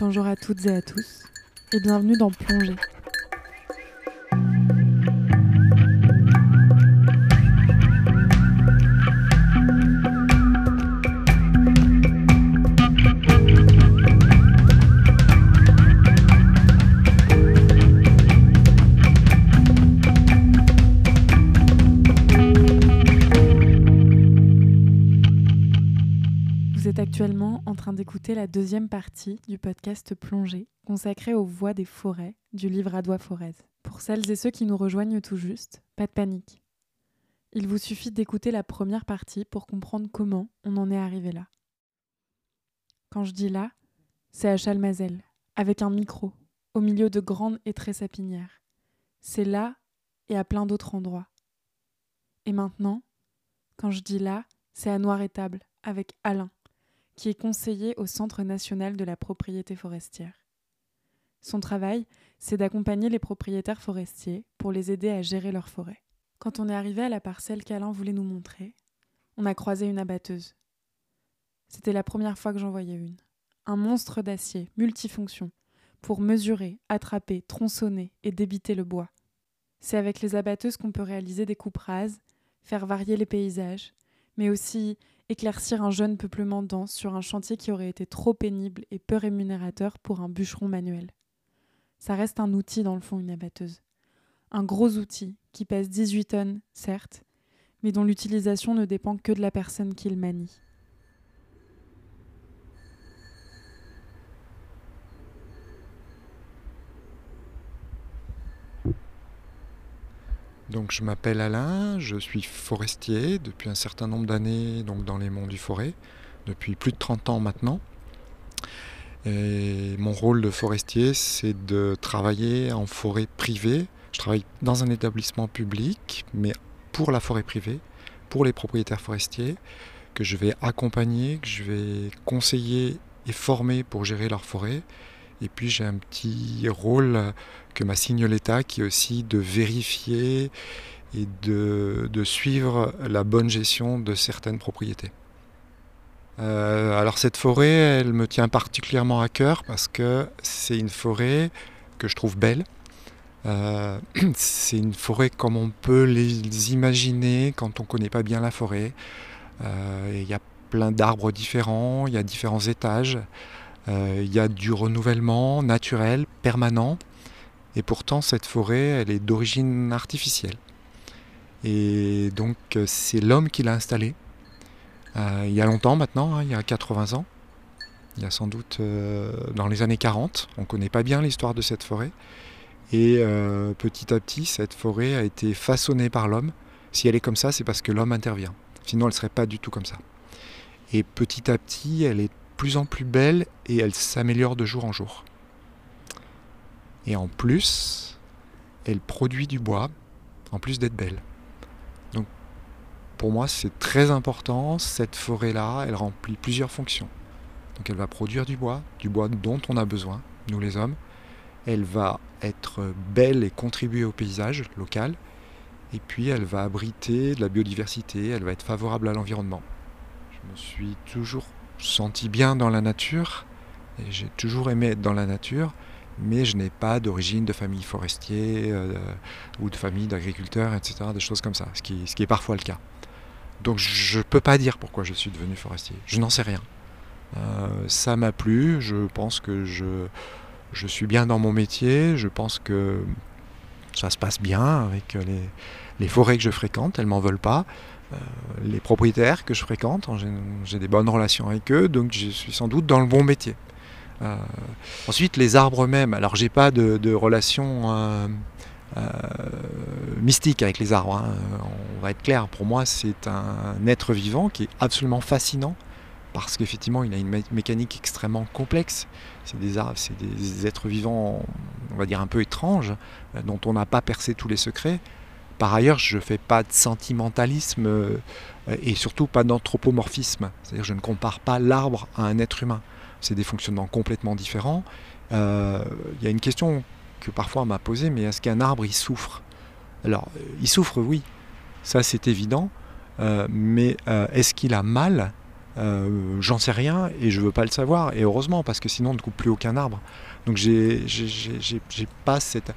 Bonjour à toutes et à tous et bienvenue dans Plongée. D'écouter la deuxième partie du podcast Plongée, consacré aux voix des forêts du livre Adois Forez. Pour celles et ceux qui nous rejoignent tout juste, pas de panique. Il vous suffit d'écouter la première partie pour comprendre comment on en est arrivé là. Quand je dis là, c'est à Chalmazel, avec un micro, au milieu de grandes et très sapinières. C'est là et à plein d'autres endroits. Et maintenant, quand je dis là, c'est à Noir-Étable, avec Alain qui est conseiller au Centre national de la propriété forestière. Son travail, c'est d'accompagner les propriétaires forestiers pour les aider à gérer leur forêt. Quand on est arrivé à la parcelle qu'Alain voulait nous montrer, on a croisé une abatteuse. C'était la première fois que j'en voyais une. Un monstre d'acier, multifonction, pour mesurer, attraper, tronçonner et débiter le bois. C'est avec les abatteuses qu'on peut réaliser des coupes rases, faire varier les paysages, mais aussi éclaircir un jeune peuplement dense sur un chantier qui aurait été trop pénible et peu rémunérateur pour un bûcheron manuel. Ça reste un outil dans le fond, une abatteuse. Un gros outil qui pèse 18 tonnes, certes, mais dont l'utilisation ne dépend que de la personne qui le manie. Je m'appelle Alain, je suis forestier depuis un certain nombre d'années donc dans les monts du Forêt, depuis plus de 30 ans maintenant. Mon rôle de forestier, c'est de travailler en forêt privée. Je travaille dans un établissement public, mais pour la forêt privée, pour les propriétaires forestiers, que je vais accompagner, que je vais conseiller et former pour gérer leur forêt. Et puis j'ai un petit rôle que m'assigne l'État qui est aussi de vérifier et de, suivre la bonne gestion de certaines propriétés. Euh, alors cette forêt, elle me tient particulièrement à cœur parce que c'est une forêt que je trouve belle. Euh, c'est une forêt comme on peut les imaginer quand on ne connaît pas bien la forêt. Euh, il y a plein d'arbres différents, il y a différents étages, il y a du renouvellement naturel, permanent. Et pourtant, cette forêt, elle est d'origine artificielle. Et donc, c'est l'homme qui l'a installée. Euh, il y a longtemps maintenant, hein, il y a 80 ans. Il y a sans doute euh, dans les années 40. On ne connaît pas bien l'histoire de cette forêt. Et euh, petit à petit, cette forêt a été façonnée par l'homme. Si elle est comme ça, c'est parce que l'homme intervient. Sinon, elle ne serait pas du tout comme ça. Et petit à petit, elle est plus en plus belle et elle s'améliore de jour en jour. Et en plus, elle produit du bois, en plus d'être belle. Donc pour moi, c'est très important. Cette forêt-là, elle remplit plusieurs fonctions. Donc elle va produire du bois, du bois dont on a besoin, nous les hommes. Elle va être belle et contribuer au paysage local. Et puis elle va abriter de la biodiversité, elle va être favorable à l'environnement. Je me suis toujours senti bien dans la nature et j'ai toujours aimé être dans la nature mais je n'ai pas d'origine de famille forestier euh, ou de famille d'agriculteurs, etc., des choses comme ça, ce qui, est parfois le cas. Donc je ne peux pas dire pourquoi je suis devenu forestier, je n'en sais rien. Euh, ça m'a plu, je pense que je, je suis bien dans mon métier, je pense que ça se passe bien avec les, les forêts que je fréquente, elles m'en veulent pas. Euh, les propriétaires que je fréquente, j'ai des bonnes relations avec eux, donc je suis sans doute dans le bon métier. Euh, ensuite, les arbres eux-mêmes. Alors, j'ai pas de, relation euh, mystique avec les arbres. hein. On va être clair. Pour moi, c'est un être vivant qui est absolument fascinant parce qu'effectivement, il a une mé- mécanique extrêmement complexe. C'est des arbres, c'est des êtres vivants, on va dire un peu étranges, dont on n'a pas percé tous les secrets. Par ailleurs, je ne fais pas de sentimentalisme euh, et surtout pas d'anthropomorphisme. C'est-à-dire, je ne compare pas l'arbre à un être humain c'est des fonctionnements complètement différents. Euh, Il y a une question que parfois on m'a posée, mais est-ce qu'un arbre il souffre? Alors, euh, il souffre, oui, ça c'est évident, mais est-ce qu'il a mal? J'en sais rien et je veux pas le savoir. Et heureusement, parce que sinon on ne coupe plus aucun arbre. Donc j'ai pas cette.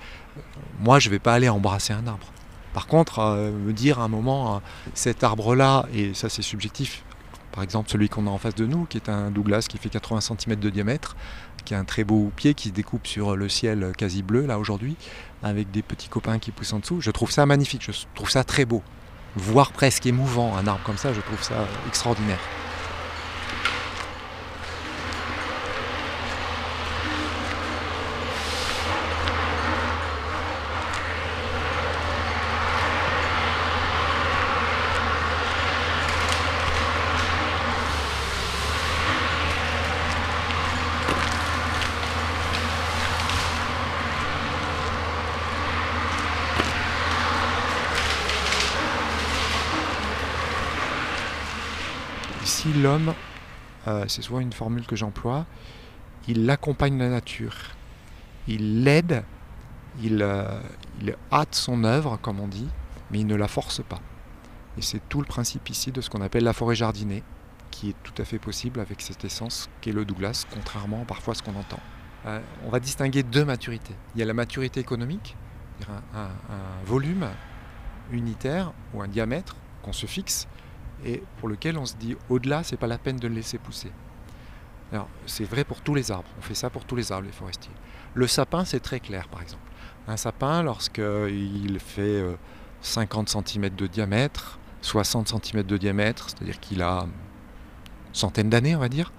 Moi, je vais pas aller embrasser un arbre. Par contre, euh, me dire à un moment, euh, cet arbre-là, et ça c'est subjectif, par exemple celui qu'on a en face de nous, qui est un Douglas qui fait 80 cm de diamètre, qui a un très beau pied qui se découpe sur le ciel quasi bleu là aujourd'hui, avec des petits copains qui poussent en dessous. Je trouve ça magnifique, je trouve ça très beau. Voir presque émouvant un arbre comme ça, je trouve ça extraordinaire. Ici, l'homme, euh, c'est souvent une formule que j'emploie, il accompagne la nature, il l'aide, il, euh, il, hâte son œuvre, comme on dit, mais il ne la force pas. Et c'est tout le principe ici de ce qu'on appelle la forêt jardinée, qui est tout à fait possible avec cette essence qu'est le Douglas, contrairement parfois à ce qu'on entend. Euh, on va distinguer deux maturités. Il y a la maturité économique, un volume unitaire ou un diamètre qu'on se fixe, et pour lequel on se dit au-delà, c'est pas la peine de le laisser pousser. C'est vrai pour tous les arbres. On fait ça pour tous les arbres, les forestiers. Le sapin, c'est très clair, par exemple. Un sapin, lorsqu'il fait 50 cm de diamètre, 60 cm de diamètre, c'est-à-dire qu'il a une centaine d'années, on va dire,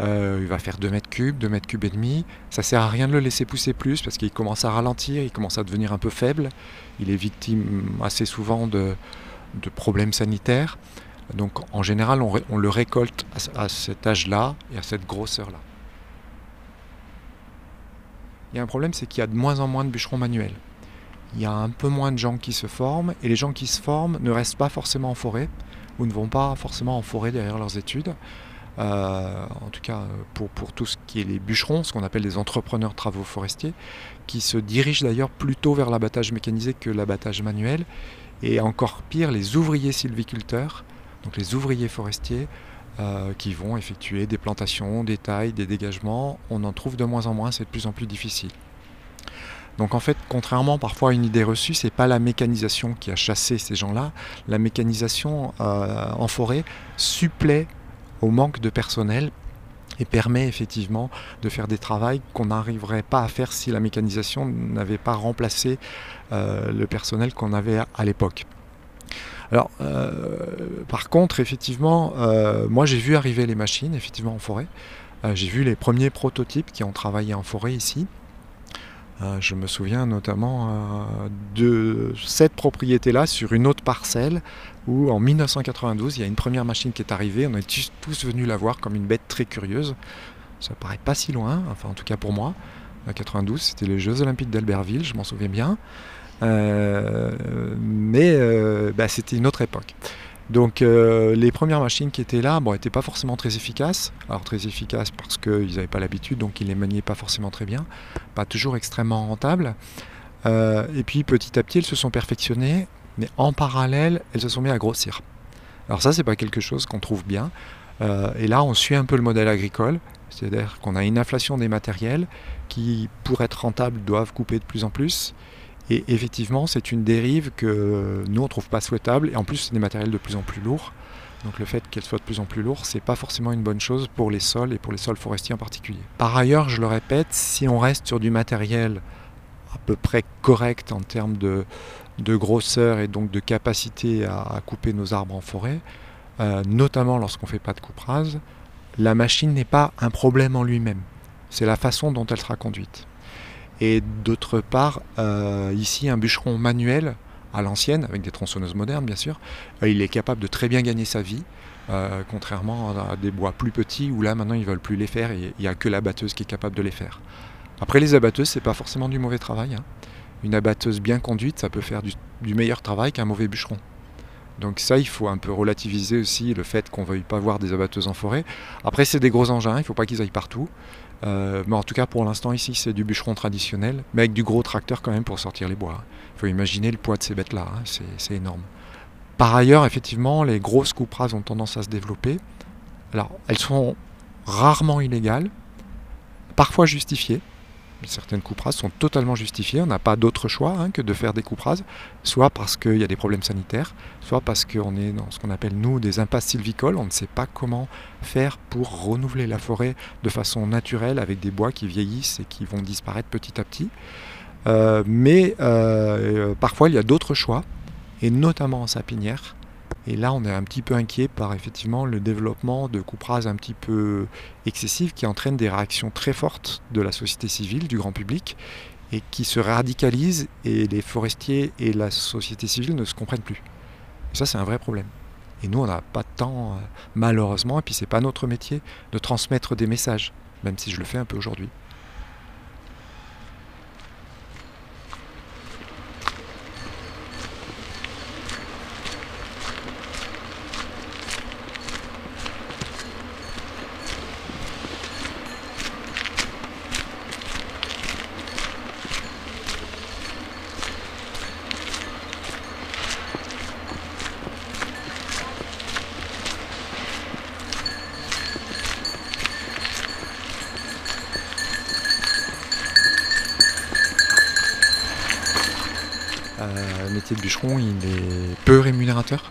euh, il va faire 2 mètres cubes, 2 mètres cubes et demi. Ça sert à rien de le laisser pousser plus parce qu'il commence à ralentir, il commence à devenir un peu faible. Il est victime assez souvent de, de problèmes sanitaires. Donc en général, on, le récolte à, à cet âge-là et à cette grosseur-là. Il y a un problème, c'est qu'il y a de moins en moins de bûcherons manuels. Il y a un peu moins de gens qui se forment et les gens qui se forment ne restent pas forcément en forêt ou ne vont pas forcément en forêt derrière leurs études. Euh, en tout cas pour, pour, tout ce qui est les bûcherons, ce qu'on appelle les entrepreneurs travaux forestiers, qui se dirigent d'ailleurs plutôt vers l'abattage mécanisé que l'abattage manuel, et encore pire, les ouvriers sylviculteurs, donc les ouvriers forestiers euh, qui vont effectuer des plantations, des tailles, des dégagements, on en trouve de moins en moins, c'est de plus en plus difficile. Donc en fait, contrairement parfois à une idée reçue, c'est pas la mécanisation qui a chassé ces gens-là. La mécanisation euh, en forêt supplée au manque de personnel et permet effectivement de faire des travaux qu'on n'arriverait pas à faire si la mécanisation n'avait pas remplacé euh, le personnel qu'on avait à, à l'époque. Alors, euh, par contre, effectivement, euh, moi j'ai vu arriver les machines, effectivement, en forêt. Euh, j'ai vu les premiers prototypes qui ont travaillé en forêt ici. Je me souviens notamment de cette propriété-là sur une autre parcelle où en 1992, il y a une première machine qui est arrivée. On est tous, venus la voir comme une bête très curieuse. Ça paraît pas si loin, enfin en tout cas pour moi. En 92, c'était les Jeux Olympiques d'Albertville, je m'en souviens bien. Euh, mais euh, bah, c'était une autre époque. Donc euh, les premières machines qui étaient là, bon, n'étaient pas forcément très efficaces. Alors très efficaces parce qu'ils n'avaient pas l'habitude, donc ils les maniaient pas forcément très bien, pas toujours extrêmement rentables. Et puis petit à petit, elles se sont perfectionnées, mais en parallèle, elles se sont mises à grossir. Alors ça, c'est pas quelque chose qu'on trouve bien. Et là, on suit un peu le modèle agricole, c'est-à-dire qu'on a une inflation des matériels qui, pour être rentables, doivent couper de plus en plus. Et effectivement, c'est une dérive que nous, on ne trouve pas souhaitable. Et en plus, c'est des matériels de plus en plus lourds. Donc le fait qu'elles soient de plus en plus lourds, c'est pas forcément une bonne chose pour les sols et pour les sols forestiers en particulier. Par ailleurs, je le répète, si on reste sur du matériel à peu près correct en termes de, grosseur et donc de capacité à, à couper nos arbres en forêt, euh, notamment lorsqu'on ne fait pas de coupe rase, la machine n'est pas un problème en lui-même. C'est la façon dont elle sera conduite. Et d'autre part, euh, ici, un bûcheron manuel à l'ancienne, avec des tronçonneuses modernes bien sûr, euh, il est capable de très bien gagner sa vie, euh, contrairement à des bois plus petits où là maintenant ils veulent plus les faire il n'y a que la batteuse qui est capable de les faire. Après les abatteuses, c'est pas forcément du mauvais travail. Hein. Une abatteuse bien conduite, ça peut faire du, du meilleur travail qu'un mauvais bûcheron. Donc ça, il faut un peu relativiser aussi le fait qu'on ne veuille pas voir des abatteuses en forêt. Après, c'est des gros engins, il ne faut pas qu'ils aillent partout. Euh, mais en tout cas, pour l'instant, ici, c'est du bûcheron traditionnel, mais avec du gros tracteur quand même pour sortir les bois. Il faut imaginer le poids de ces bêtes-là, hein, c'est énorme. Par ailleurs, effectivement, les grosses coupes rases ont tendance à se développer. Alors, elles sont rarement illégales, parfois justifiées. Certaines coupes sont totalement justifiées. On n'a pas d'autre choix hein, que de faire des coupes rases, soit parce qu'il y a des problèmes sanitaires, soit parce qu'on est dans ce qu'on appelle nous des impasses sylvicoles. On ne sait pas comment faire pour renouveler la forêt de façon naturelle avec des bois qui vieillissent et qui vont disparaître petit à petit. Euh, mais euh, parfois il y a d'autres choix, et notamment en sapinière, et là, on est un petit peu inquiet par effectivement le développement de coupes rases un petit peu excessives qui entraînent des réactions très fortes de la société civile, du grand public, et qui se radicalisent et les forestiers et la société civile ne se comprennent plus. Et ça, c'est un vrai problème. Et nous, on n'a pas de temps, euh, malheureusement, et puis c'est pas notre métier de transmettre des messages, même si je le fais un peu aujourd'hui. Euh, le de bûcheron, il est peu rémunérateur.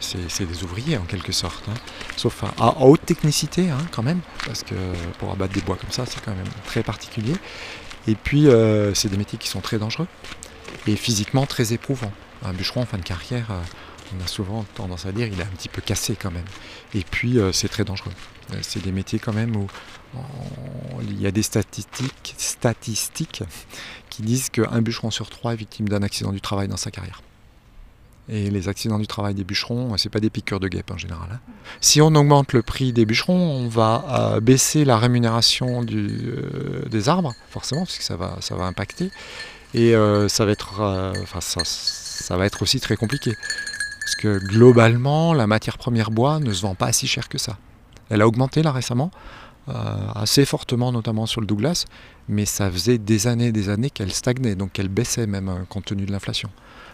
C'est des ouvriers en quelque sorte, hein. sauf à, haute technicité hein, quand même, parce que pour abattre des bois comme ça, c'est quand même très particulier. Et puis, euh, c'est des métiers qui sont très dangereux et physiquement très éprouvants. Un bûcheron en fin de carrière, euh, on a souvent tendance à dire il est un petit peu cassé quand même. Et puis, c'est très dangereux. C'est des métiers quand même où il y a des statistiques, qui disent qu'un bûcheron sur trois est victime d'un accident du travail dans sa carrière. Et les accidents du travail des bûcherons, c'est pas des piqûres de guêpes en général. Hein. Si on augmente le prix des bûcherons, on va euh, baisser la rémunération euh, des arbres, forcément, parce que ça va, ça va impacter. Et euh, ça, va être, ça va être aussi très compliqué. Parce que globalement, la matière première bois ne se vend pas si cher que ça. Elle a augmenté là récemment, euh, assez fortement notamment sur le Douglas, mais ça faisait des années et des années qu'elle stagnait, donc qu'elle baissait même euh, compte tenu de l'inflation.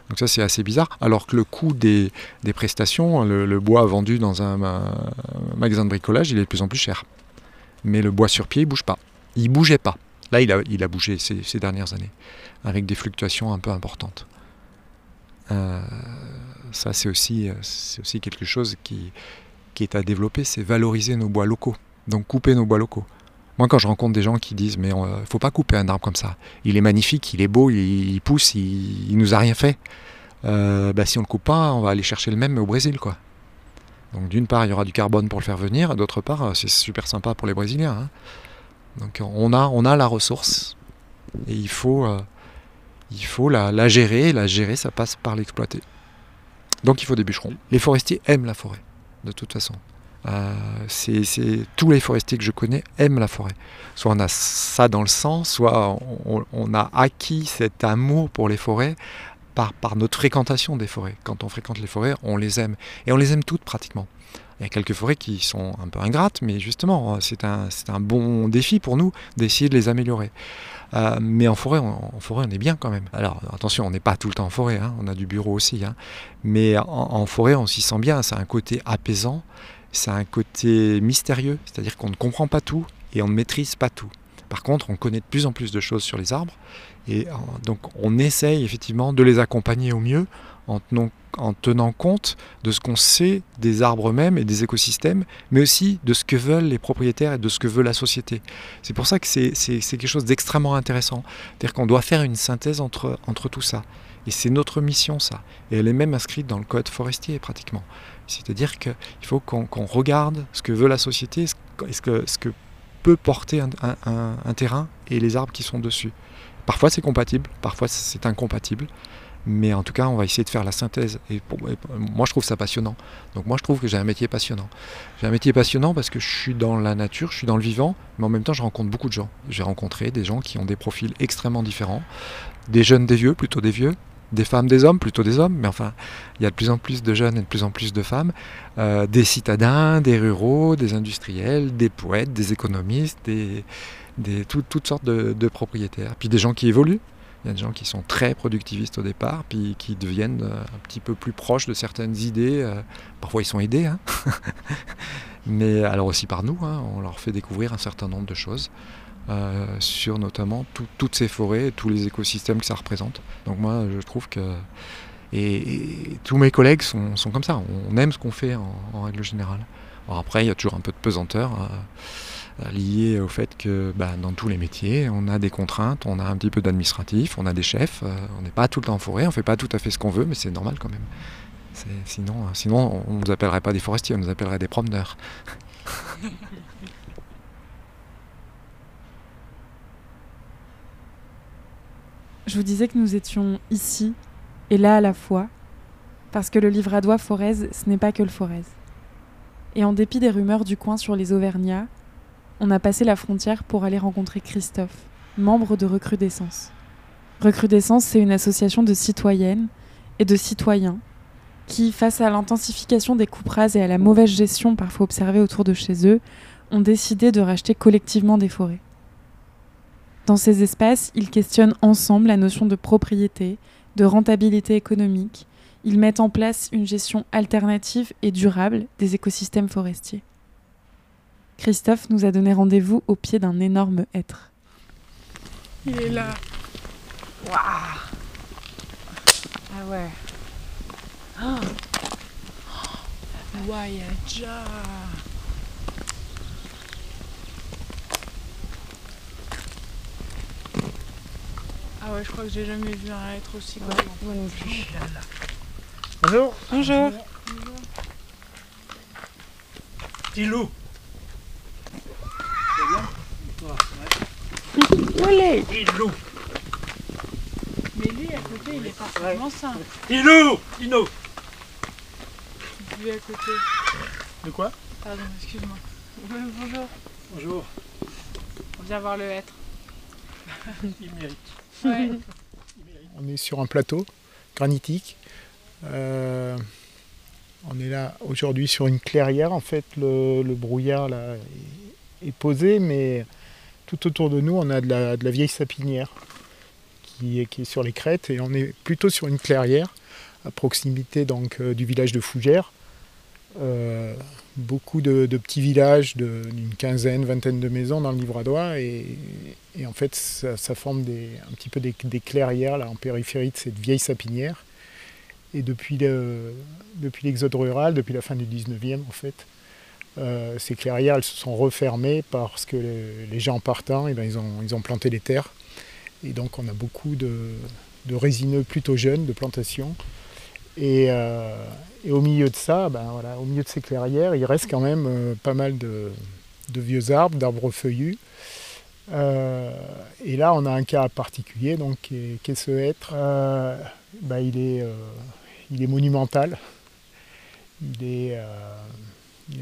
Donc ça c'est assez bizarre, alors que le coût des, prestations, le, bois vendu dans un, magasin de bricolage, il est de plus en plus cher. Mais le bois sur pied, il bouge pas. Il bougeait pas. Là, il a, bougé ces, dernières années, avec des fluctuations un peu importantes. Euh, ça, c'est aussi, c'est aussi quelque chose qui, est à développer, c'est valoriser nos bois locaux. Donc couper nos bois locaux. Moi, quand je rencontre des gens qui disent mais ne faut pas couper un arbre comme ça, il est magnifique, il est beau, il, pousse, il, nous a rien fait. Euh, bah, si on le coupe pas, on va aller chercher le même au Brésil, quoi. Donc d'une part, il y aura du carbone pour le faire venir, d'autre part, c'est super sympa pour les Brésiliens. Hein. Donc on a, la ressource et il faut, euh, il faut la, gérer. la gérer, ça passe par l'exploiter. Donc il faut des bûcherons. Les forestiers aiment la forêt de toute façon. Euh, c'est, tous les forestiers que je connais aiment la forêt. Soit on a ça dans le sang, soit on, a acquis cet amour pour les forêts par, notre fréquentation des forêts. Quand on fréquente les forêts, on les aime. Et on les aime toutes pratiquement. Il y a quelques forêts qui sont un peu ingrates, mais justement, c'est un, un bon défi pour nous d'essayer de les améliorer. Euh, mais en forêt, on, en forêt, on est bien quand même. Alors attention, on n'est pas tout le temps en forêt, hein, on a du bureau aussi. Hein. mais en, forêt, on s'y sent bien. C'est un côté apaisant, c'est un côté mystérieux, c'est-à-dire qu'on ne comprend pas tout et on ne maîtrise pas tout. Par contre, on connaît de plus en plus de choses sur les arbres et euh, donc on essaye effectivement de les accompagner au mieux en tenant, en tenant compte de ce qu'on sait des arbres eux-mêmes et des écosystèmes, mais aussi de ce que veulent les propriétaires et de ce que veut la société. C'est pour ça que c'est quelque chose d'extrêmement intéressant. C'est-à-dire qu'on doit faire une synthèse entre, entre tout ça. Et c'est notre mission, ça. Et elle est même inscrite dans le code forestier, pratiquement. C'est-à-dire qu'il faut qu'on regarde ce que veut la société, ce que, ce que peut porter un terrain et les arbres qui sont dessus. Parfois c'est compatible, parfois c'est incompatible. Mais en tout cas, on va essayer de faire la synthèse. Et, moi, je trouve ça passionnant. Donc moi, je trouve que j'ai un métier passionnant. J'ai un métier passionnant parce que je suis dans la nature, je suis dans le vivant, mais en même temps, je rencontre beaucoup de gens. J'ai rencontré des gens qui ont des profils extrêmement différents. Des jeunes, des vieux, plutôt des vieux. Des femmes, des hommes, plutôt des hommes. Mais enfin, il y a de plus en plus de jeunes et de plus en plus de femmes. Euh, des citadins, des ruraux, des industriels, des poètes, des économistes, des, toutes sortes de propriétaires. Puis des gens qui évoluent il y a des gens qui sont très productivistes au départ, puis qui deviennent euh, un petit peu plus proches de certaines idées. Euh, parfois ils sont aidés, hein mais alors aussi par nous, hein, on leur fait découvrir un certain nombre de choses. Euh, sur notamment toutes ces forêts tous les écosystèmes que ça représente. Donc moi, je trouve que... Et, tous mes collègues sont, comme ça, on aime ce qu'on fait en, règle générale. Alors après, il y a toujours un peu de pesanteur liée au fait que bah, dans tous les métiers, on a des contraintes, on a un petit peu d'administratif, on a des chefs, euh, on n'est pas tout le temps en forêt, on ne fait pas tout à fait ce qu'on veut, mais c'est normal quand même. Sinon, sinon, on ne nous appellerait pas des forestiers, on nous appellerait des promeneurs. Je vous disais que nous étions ici et là à la fois, parce que le livradois Forez, ce n'est pas que le Forez. Et en dépit des rumeurs du coin sur les Auvergnats, on a passé la frontière pour aller rencontrer Christophe, membre de Recrudescence. Recrudescence, c'est une association de citoyennes et de citoyens qui, face à l'intensification des coupes et à la mauvaise gestion parfois observée autour de chez eux, ont décidé de racheter collectivement des forêts. Dans ces espaces, ils questionnent ensemble la notion de propriété, de rentabilité économique. Ils mettent en place une gestion alternative et durable des écosystèmes forestiers. Christophe nous a donné rendez-vous au pied d'un énorme hêtre. Il est là. Waouh Ah ouais. Oh. Ah ouais, je crois que j'ai jamais vu un être aussi grand. moi non plus. Bonjour. Bonjour. Petit loup. Où est Petit loup. Mais lui, à côté, il est parfaitement sain. Petit loup Dino Lui à côté. De quoi Pardon, excuse-moi. Bonjour. Bonjour. On vient voir le être. Il mérite. On est sur un plateau granitique. Euh, on est là aujourd'hui sur une clairière. En fait, le, brouillard là, est, posé, mais tout autour de nous, on a de la, vieille sapinière qui est, sur les crêtes. Et on est plutôt sur une clairière à proximité donc, euh, du village de Fougères. Euh, beaucoup de, petits villages d'une quinzaine, vingtaine de maisons dans le Livradois et, et en fait ça, forme un petit peu des, clairières là, en périphérie de cette vieille sapinière. Et depuis l'exode rural, depuis la fin du 19e en fait, euh, ces clairières elles se sont refermées parce que les, gens partant, eh ben, ils, ont, planté les terres. Et donc on a beaucoup de, résineux plutôt jeunes, de plantations. Euh, et, au milieu de ça, ben au milieu de ces clairières, il reste quand même euh, pas mal de, vieux arbres, d'arbres feuillus. Et là, on a un cas particulier, donc qui est, ce hêtre. Ben, il, est, il est monumental. Il est,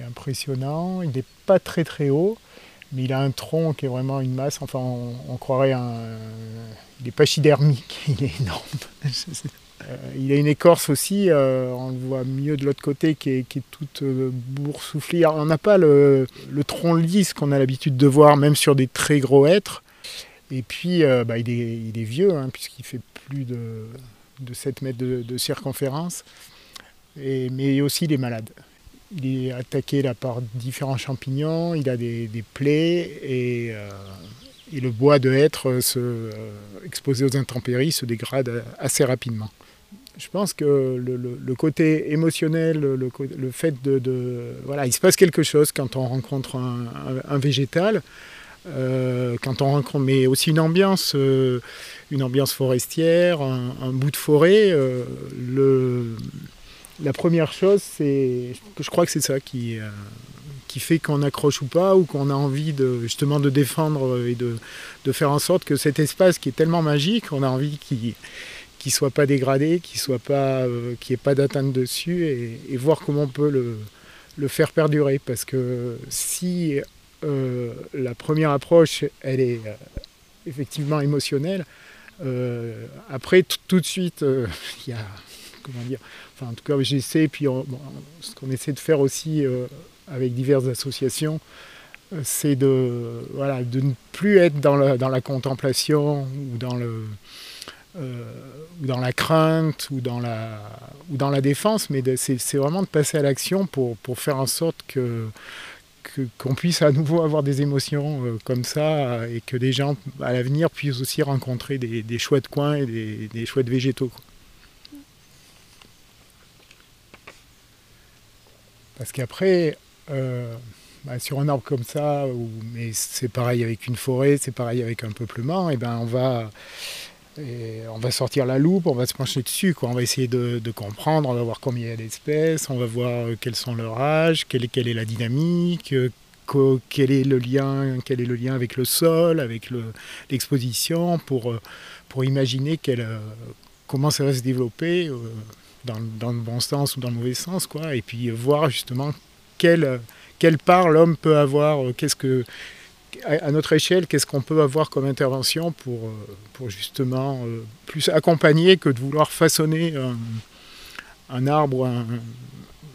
impressionnant. Il n'est pas très très haut, mais il a un tronc qui est vraiment une masse. Enfin, on, croirait un. Il n'est pachydermique, il est énorme. Euh, il a une écorce aussi, euh, on le voit mieux de l'autre côté, qui est, toute euh, boursouflée. On n'a pas le, tronc lisse qu'on a l'habitude de voir, même sur des très gros êtres. Et puis, bah, il, est, vieux, hein, puisqu'il fait plus de, 7 mètres de, circonférence. mais aussi, il est malade. Il est attaqué là, par différents champignons, il a des, plaies et, le bois de hêtre se, exposé aux intempéries se dégrade assez rapidement je pense que le, côté émotionnel, le, fait de, Voilà, il se passe quelque chose quand on rencontre un, végétal, euh, quand on rencontre, mais aussi une ambiance, euh, une ambiance forestière, un, bout de forêt. Euh, la première chose, c'est, je crois que c'est ça qui, qui fait qu'on accroche ou pas, ou qu'on a envie de, justement de défendre et de, faire en sorte que cet espace qui est tellement magique, on a envie qu'il qui soit pas dégradé, qui soit pas, euh, qui ait pas d'atteinte dessus, et, voir comment on peut le, faire perdurer. Parce que si euh, la première approche, elle est euh, effectivement émotionnelle, après tout de suite, il y a comment dire, en tout cas j'essaie, puis ce qu'on essaie de faire aussi avec diverses associations, c'est de, voilà, de ne plus être dans la, contemplation ou dans le, euh, ou dans la crainte ou dans la, ou dans la défense, mais c'est vraiment de passer à l'action pour, pour, faire en sorte que, qu'on puisse à nouveau avoir des émotions euh, comme ça et que des gens à l'avenir puissent aussi rencontrer des, des chouettes coins et des, chouettes végétaux. Parce qu'après, euh, bah, sur un arbre comme ça, ou- mais c'est pareil avec une forêt, c'est pareil avec un peuplement, et ben on va, et on va sortir la loupe, on va se pencher dessus, quoi. on va essayer de, comprendre, on va voir combien il y a d'espèces, on va voir euh, quels sont leurs âges, quelle est, la dynamique, euh, quel est le lien, quel est le lien avec le sol, avec le- l'exposition, pour, imaginer comment ça va se développer dans, le bon sens ou dans le mauvais sens, quoi. Et puis euh, voir justement quelle, euh, quelle part l'homme peut avoir, euh, qu'est-ce que à notre échelle, qu'est-ce qu'on peut avoir comme intervention pour, pour justement plus accompagner que de vouloir façonner un, arbre,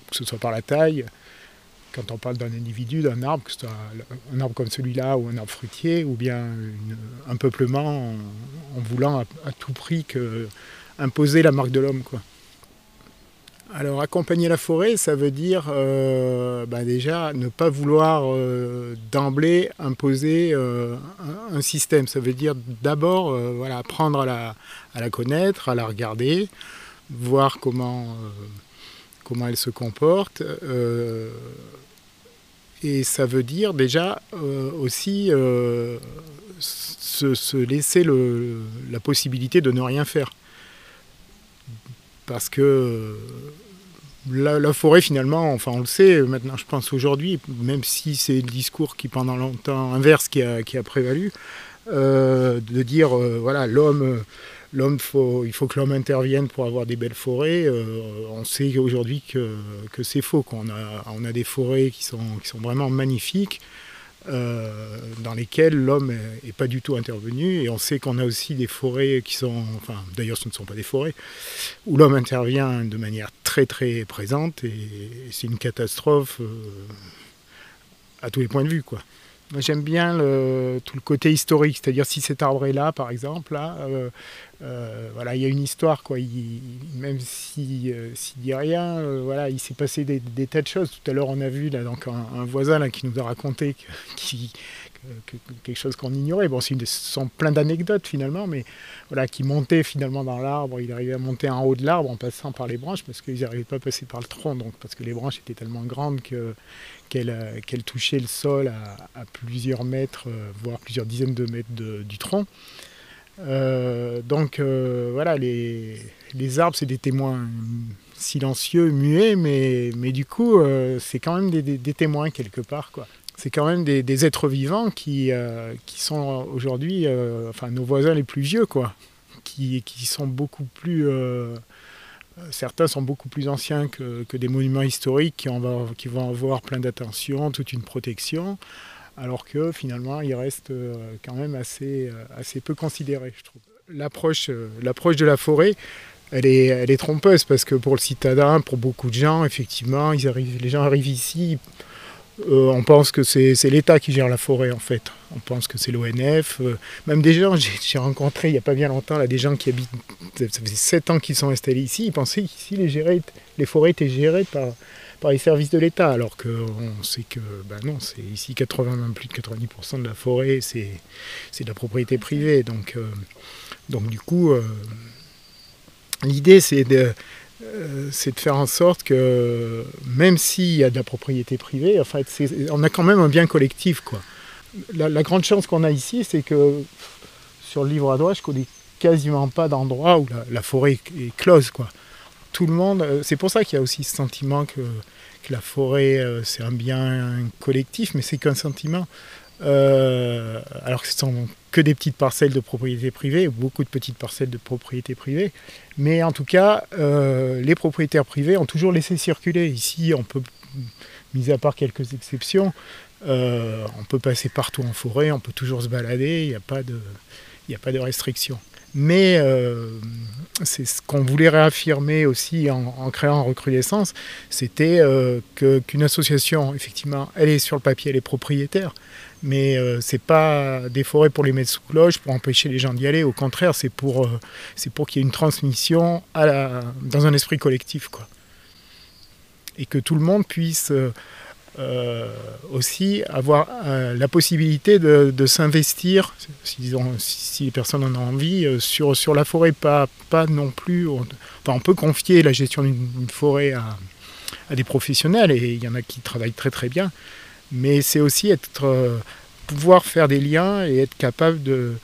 que ce soit par la taille, quand on parle d'un individu, d'un arbre, que ce soit un arbre comme celui-là ou un arbre fruitier, ou bien un peuplement en, voulant à, tout prix imposer la marque de l'homme. quoi. Alors accompagner la forêt, ça veut dire euh, bah, déjà ne pas vouloir euh, d'emblée imposer euh, un, système. Ça veut dire d'abord voilà, apprendre à la, connaître, à la regarder, voir comment, comment elle se comporte. et ça veut dire déjà aussi se, se laisser la possibilité de ne rien faire. Parce que euh, la, forêt finalement, enfin on le sait maintenant je pense aujourd'hui, même si c'est le discours qui pendant longtemps inverse qui a, qui a prévalu, euh, de dire euh, voilà l'homme l'homme faut il faut que l'homme intervienne pour avoir des belles forêts on sait aujourd'hui que, que c'est faux qu'on a on a des forêts qui sont qui sont vraiment magnifiques euh, dans lesquelles l'homme n'est pas du tout intervenu et on sait qu'on a aussi des forêts qui sont enfin d'ailleurs ce ne sont pas des forêts où l'homme intervient de manière très très présente et, c'est une catastrophe euh, à tous les points de vue quoi. J'aime bien tout le côté historique, c'est-à-dire si cet arbre est là par exemple, là, euh, euh, voilà, il y a une histoire quoi. Même si euh, s'il dit rien, euh, voilà, il s'est passé des, tas de choses. Tout à l'heure on a vu là donc un, voisin là qui nous a raconté quelque chose qu'on ignorait. Bon, ce sont plein d'anecdotes finalement, mais voilà, qui montait finalement dans l'arbre. Il arrivait à monter en haut de l'arbre en passant par les branches parce qu'ils n'arrivaient pas à passer par le tronc, donc parce que les branches étaient tellement grandes euh, qu'elles touchaient le sol à, plusieurs mètres, euh, voire plusieurs dizaines de mètres du tronc. Euh, donc euh, voilà, les, les arbres, c'est des témoins silencieux, muets, mais, mais du coup, euh, c'est quand même des, des- des témoins quelque part. quoi. C'est quand même des, êtres vivants qui, euh, sont aujourd'hui, euh, nos voisins les plus vieux, quoi, qui, sont beaucoup plus... euh, certains sont beaucoup plus anciens que, des monuments historiques qui, vont avoir plein d'attention, toute une protection, alors que finalement ils restent quand même assez, peu considérés, je trouve. L'approche, de la forêt, elle est, trompeuse parce que pour le citadin, pour beaucoup de gens, effectivement, les gens arrivent ici, euh, on pense que c'est, l'État qui gère la forêt en fait. On pense que c'est l'ONF. euh, même des gens, j'ai, rencontré il n'y a pas bien longtemps là, des gens qui habitent, ça faisait 7 ans qu'ils sont installés ici, ils pensaient qu'ici les, les forêts étaient gérées par, les services de l'État, alors qu'on sait que ben non, c'est ici 80, même plus de 90% de la forêt, c'est, de la propriété privée. Donc, euh, donc du coup, l'idée c'est de, c'est de faire en sorte que même s'il y a de la propriété privée, en on a quand même un bien collectif. Quoi. La, grande chance qu'on a ici, c'est que sur le livre à droite, je connais quasiment pas d'endroit où la, forêt est, est close. Quoi. Tout le monde, euh, c'est pour ça qu'il y a aussi ce sentiment que, que la forêt, euh, c'est un bien collectif, mais c'est qu'un sentiment. Euh, alors que ce sont que des petites parcelles de propriété privée, beaucoup de petites parcelles de propriété privée. Mais en tout cas, euh, les propriétaires privés ont toujours laissé circuler. Ici, mis à part quelques exceptions, euh, on peut passer partout en forêt, on peut toujours se balader, il n'y a pas de, a pas de restrictions. Mais c'est ce qu'on voulait réaffirmer aussi en, en créant Recrudescence, c'était qu'une association, effectivement, elle est sur le papier, elle est propriétaire, mais euh, c'est pas des forêts pour les mettre sous cloche, pour empêcher les gens d'y aller. Au contraire, c'est pour, euh, pour qu'il y ait une transmission dans un esprit collectif, quoi. Et que tout le monde puisse euh, euh, aussi avoir la possibilité de, s'investir, si, les personnes en ont envie, sur, sur la forêt. Pas, pas non plus. On, enfin, on peut confier la gestion d'une forêt à, à, des professionnels, et il y en a qui travaillent très très bien. Mais c'est aussi être, euh, pouvoir faire des liens et être capable de,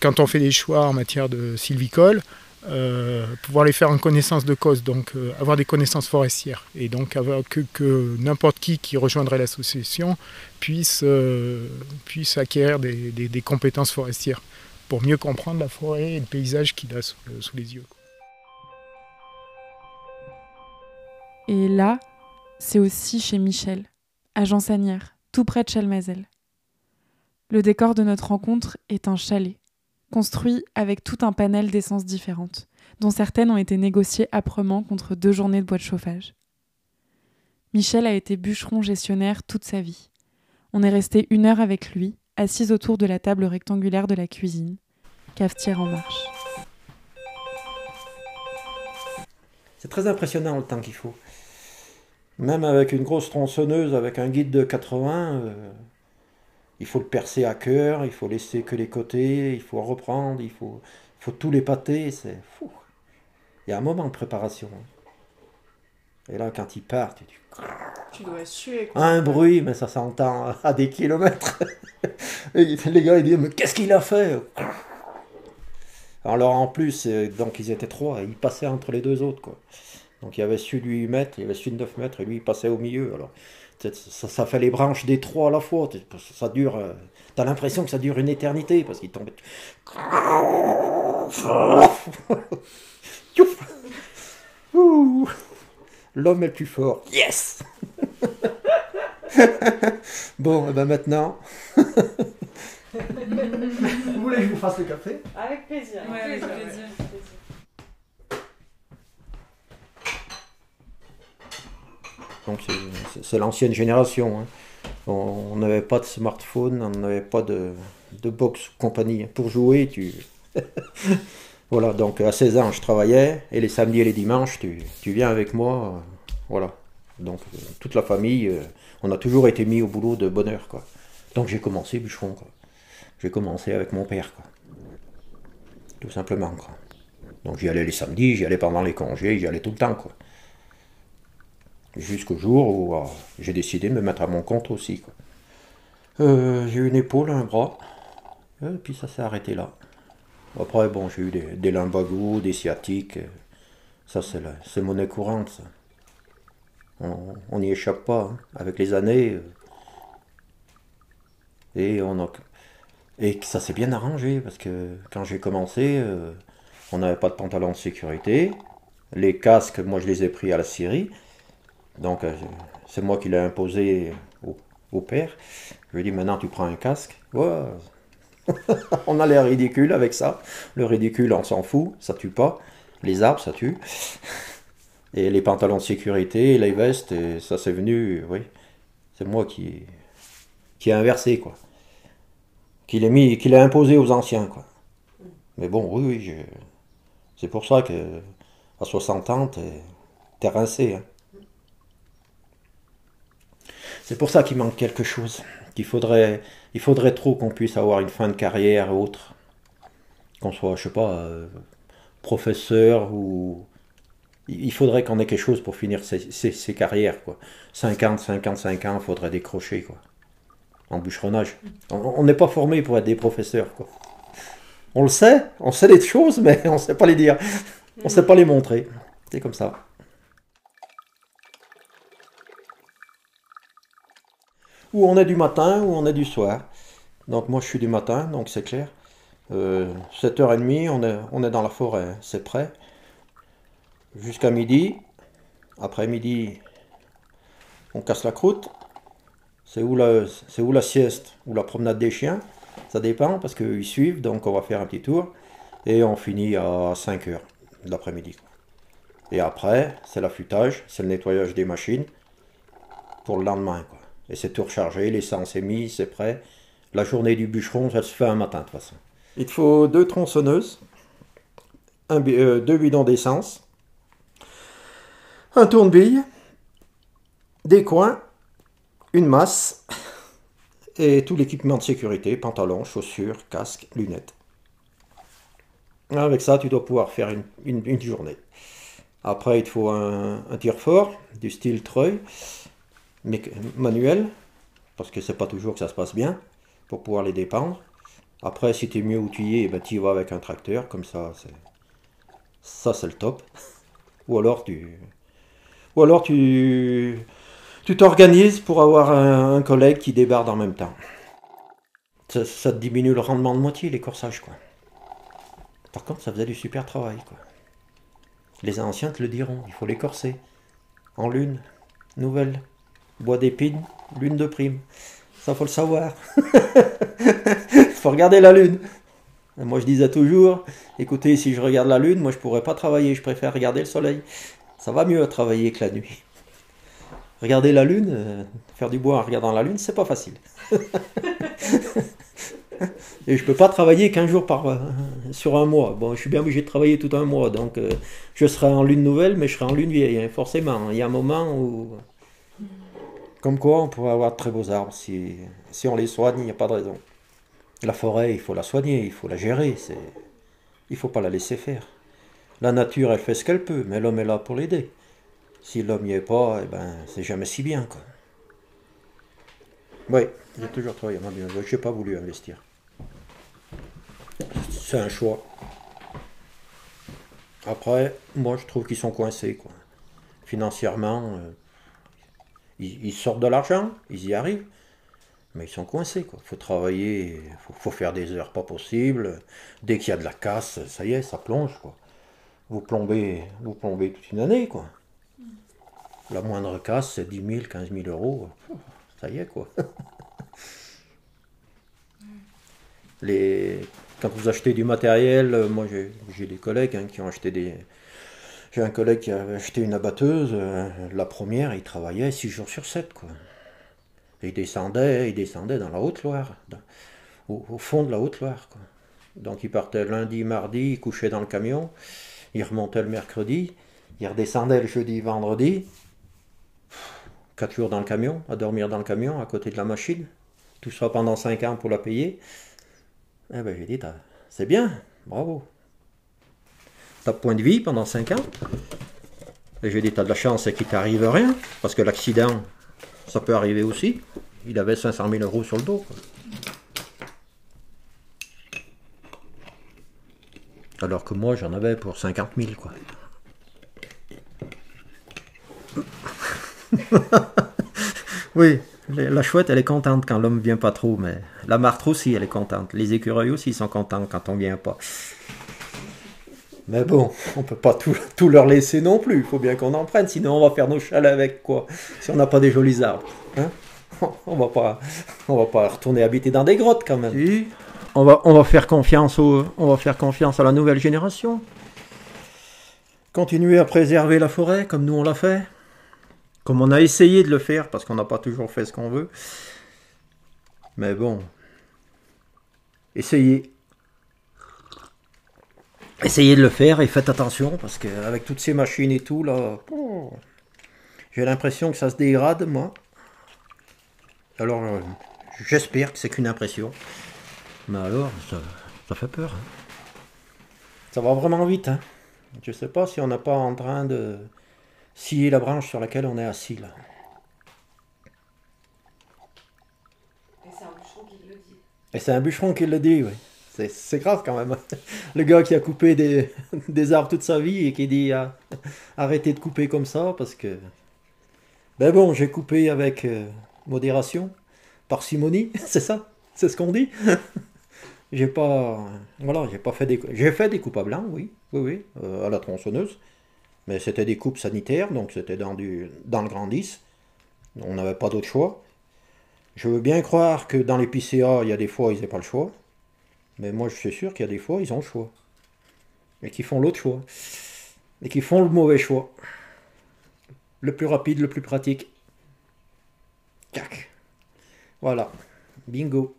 quand on fait des choix en matière de sylvicole, euh, pouvoir les faire en connaissance de cause, donc euh, avoir des connaissances forestières, et donc avoir que, n'importe qui qui rejoindrait l'association puisse, puisse acquérir des, des, compétences forestières pour mieux comprendre la forêt et le paysage qu'il a sous, les yeux. Et là, c'est aussi chez Michel, à Sanière, tout près de Chalmazel. Le décor de notre rencontre est un chalet construit avec tout un panel d'essences différentes, dont certaines ont été négociées âprement contre deux journées de bois de chauffage. Michel a été bûcheron gestionnaire toute sa vie. On est resté une heure avec lui, assis autour de la table rectangulaire de la cuisine, cafetière en marche. C'est très impressionnant le temps qu'il faut. Même avec une grosse tronçonneuse, avec un guide de 80, euh, il faut le percer à cœur, il faut laisser que les côtés, il faut reprendre, il faut, il faut tout les pâter, c'est fou. Il y a un moment de préparation. Et là, quand il part, tu, tu... tu dois suer. Quoi. Un bruit, mais ça s'entend à des kilomètres. Et les gars, ils disent, mais qu'est-ce qu'il a fait? Alors en plus, donc ils étaient trois, ils passaient entre les deux autres. Quoi. Donc il y avait celui de 8 mètres, il y avait celui de 9 mètres, et lui il passait au milieu. Alors ça, ça, fait les branches des trois à la fois. Ça dure. Euh, T'as l'impression que ça dure une éternité parce qu'il tombe. L'homme est le plus fort. Yes Bon, et ben maintenant. vous voulez que je vous fasse le café? Avec plaisir. Ouais, avec plaisir. Donc c'est l'ancienne génération. Hein. On n'avait pas de smartphone, on n'avait pas de, box compagnie. Pour jouer, voilà, donc à 16 ans, je travaillais, et les samedis et les dimanches, tu, viens avec moi. Euh, voilà. Donc euh, toute la famille, euh, on a toujours été mis au boulot de. Quoi. Donc j'ai commencé bûcheron. J'ai commencé avec mon père. Tout simplement. Donc j'y allais les samedis, j'y allais pendant les congés, j'y allais tout le temps. Jusqu'au jour où euh, j'ai décidé de me mettre à mon compte aussi. Euh, j'ai eu une épaule, un bras, et puis ça s'est arrêté là. Après, bon, j'ai eu des, des des sciatiques, ça c'est monnaie courante. On n'y échappe pas, hein. avec les années. Euh, et, on a, et ça s'est bien arrangé, parce que quand j'ai commencé, euh, on n'avait pas de pantalon de sécurité. Les casques, moi je les ai pris à la Syrie. Donc, euh, c'est moi qui l'ai imposé au, père. Je lui ai dit, maintenant tu prends un casque. On a l'air ridicule avec ça. Le ridicule, on s'en fout, ça tue pas. Les arbres, ça tue. Et les pantalons de sécurité, les vestes, ça c'est venu, oui. C'est moi qui, qui ai inversé, quoi. Qui l'ai imposé aux anciens, quoi. Mais bon, oui, oui, c'est pour ça que à 60 ans, t'es, t'es rincé, hein. C'est pour ça qu'il manque quelque chose. Faudrait, il faudrait trop qu'on puisse avoir une fin de carrière ou autre. Qu'on soit, je sais pas, euh, professeur ou. Il faudrait qu'on ait quelque chose pour finir ses, carrières, quoi. 50, 55 ans, il faudrait décrocher, quoi. En bûcheronnage. On n'est pas formé pour être des professeurs, quoi. On le sait, on sait des choses, mais on ne sait pas les dire. On ne sait pas les montrer. C'est comme ça. Ou on est du matin, ou on est du soir. Donc moi je suis du matin, donc c'est clair. Euh, 7h30, on est, on est dans la forêt, c'est prêt. Jusqu'à midi. Après midi, on casse la croûte. C'est où la, sieste ou la promenade des chiens? Ça dépend parce qu'ils suivent, donc on va faire un petit tour. Et on finit à 5 h de l'après-midi. Et après, c'est l'affûtage, c'est le nettoyage des machines pour le lendemain. Et c'est tout rechargé, l'essence est mise, c'est prêt. La journée du bûcheron, ça se fait un matin de toute façon. Il te faut deux tronçonneuses, euh, deux bidons d'essence, un tourne-bille, des coins une masse et tout l'équipement de sécurité, pantalon, chaussures, casque, lunettes. Avec ça, tu dois pouvoir faire une, journée. Après, il te faut un, un tir fort, du style treuil, manuel, parce que c'est pas toujours que ça se passe bien, pour pouvoir les dépendre. Après, si tu es mieux outillé, ben, tu y vas avec un tracteur, comme ça, c'est ça c'est le top. Ou alors tu, ou alors tu, tu t'organises pour avoir un, collègue qui débarde en même temps. Ça, diminue le rendement de moitié, les corsages, quoi. Par contre, ça faisait du super travail, quoi. Les anciens te le diront, il faut les corser. En lune, nouvelle, bois d'épines, lune de prime. Ça, faut le savoir. faut regarder la lune. Moi, je disais toujours, écoutez, si je regarde la lune, moi, je pourrais pas travailler, je préfère regarder le soleil. Ça va mieux à travailler que la nuit. Regarder la lune, euh, faire du bois en regardant la lune, c'est pas facile. Et je peux pas travailler qu'un jour par euh, sur un mois. Bon, je suis bien obligé de travailler tout un mois, donc euh, je serai en lune nouvelle, mais je serai en lune vieille, hein, forcément. Il y a un moment où, comme quoi, on pourrait avoir de très beaux arbres si, on les soigne, il n'y a pas de raison. La forêt, il faut la soigner, il faut la gérer. Il faut pas la laisser faire. La nature, elle fait ce qu'elle peut, mais l'homme est là pour l'aider. Si l'homme n'y est pas, eh ben, c'est jamais si bien. Oui, j'ai toujours travaillé en bien. Je n'ai pas voulu investir. C'est un choix. Après, moi, je trouve qu'ils sont coincés, quoi. Financièrement, euh, ils, sortent de l'argent, ils y arrivent, mais ils sont coincés, quoi. faut travailler, faut, faut faire des heures pas possibles. Dès qu'il y a de la casse, ça y est, ça plonge, quoi. Vous plombez, vous plombez toute une année, quoi. La moindre casse, c'est 10 000, 15 000 euros. Ça y est, quoi. Quand vous achetez du matériel, moi j'ai j'ai des collègues hein, qui ont acheté des. J'ai un collègue qui avait acheté une abatteuse. euh, la première, il travaillait 6 jours sur 7, quoi. Il descendait, il descendait dans la Haute-Loire, au, fond de la Haute-Loire. Donc il partait lundi, mardi, il couchait dans le camion, il remontait le mercredi, il redescendait le jeudi, vendredi, quatre jours dans le camion, à dormir dans le camion, à côté de la machine. Tout ça pendant 5 ans pour la payer. Eh ben j'ai dit, c'est bien, bravo. Point de vie pendant 5 ans. Et j'ai dit, t'as de la chance, qu'il t'arrive rien, parce que l'accident, ça peut arriver aussi. Il avait 500 000 euros sur le dos. Alors que moi, j'en avais pour 50 000, quoi. oui, la chouette, elle est contente quand l'homme vient pas trop, mais la martre aussi, elle est contente. Les écureuils aussi sont contents quand on vient pas. Mais bon, on peut pas tout, leur laisser non plus. Il faut bien qu'on en prenne, sinon on va faire nos chalets avec quoi Si on n'a pas des jolis arbres, hein On va pas, on va pas retourner habiter dans des grottes quand même. On va, faire confiance on va faire confiance à la nouvelle génération. Continuer à préserver la forêt comme nous on l'a fait, comme on a essayé de le faire parce qu'on n'a pas toujours fait ce qu'on veut. Mais bon, essayez. Essayez de le faire et faites attention parce qu'avec toutes ces machines et tout là, oh, j'ai l'impression que ça se dégrade moi. Alors euh, j'espère que c'est qu'une impression. Mais alors, ça, ça fait peur. hein. Ça va vraiment vite. Hein. Je sais pas si on n'est pas en train de scier la branche sur laquelle on est assis là. Et c'est un bûcheron qui le dit, oui. C'est, c'est grave quand même. Le gars qui a coupé des, des arbres toute sa vie et qui dit ah, arrêtez de couper comme ça parce que. Ben bon, j'ai coupé avec euh, modération, parcimonie, c'est ça C'est ce qu'on dit J'ai pas. Voilà, j'ai pas fait des. J'ai fait des coupes à blanc, oui, oui, oui, euh, à la tronçonneuse. Mais c'était des coupes sanitaires, donc c'était dans, du, dans le grand 10. On n'avait pas d'autre choix. Je veux bien croire que dans les PCA, il y a des fois, ils n'ont pas le choix. Mais moi, je suis sûr qu'il y a des fois, ils ont le choix. Et qu'ils font l'autre choix. Et qu'ils font le mauvais choix. Le plus rapide, le plus pratique. Tac. Voilà. Bingo.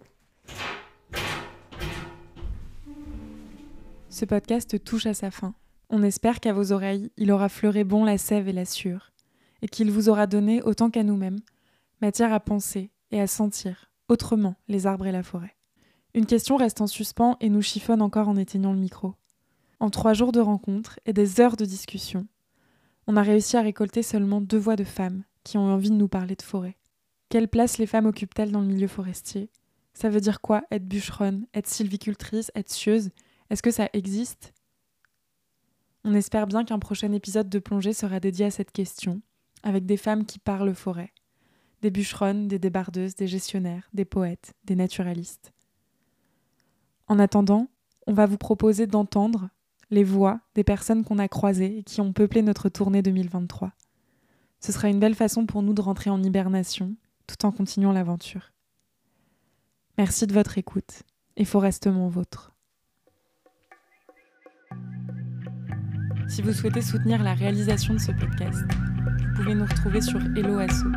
Ce podcast touche à sa fin. On espère qu'à vos oreilles, il aura fleuré bon la sève et la sueur, et qu'il vous aura donné, autant qu'à nous-mêmes, matière à penser et à sentir autrement les arbres et la forêt. Une question reste en suspens et nous chiffonne encore en éteignant le micro. En trois jours de rencontres et des heures de discussion, on a réussi à récolter seulement deux voix de femmes qui ont envie de nous parler de forêt. Quelle place les femmes occupent-elles dans le milieu forestier? Ça veut dire quoi être bûcheronne, être sylvicultrice, être chieuse Est-ce que ça existe? On espère bien qu'un prochain épisode de plongée sera dédié à cette question, avec des femmes qui parlent forêt. Des bûcheronnes, des débardeuses, des gestionnaires, des poètes, des naturalistes. En attendant, on va vous proposer d'entendre les voix des personnes qu'on a croisées et qui ont peuplé notre tournée 2023. Ce sera une belle façon pour nous de rentrer en hibernation tout en continuant l'aventure. Merci de votre écoute et forestement vôtre. Si vous souhaitez soutenir la réalisation de ce podcast, vous pouvez nous retrouver sur Hello Asso.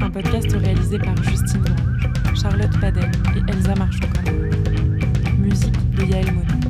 Un podcast réalisé par Justine Grange, Charlotte Padel et Elsa marchand Musique de Yael Monet.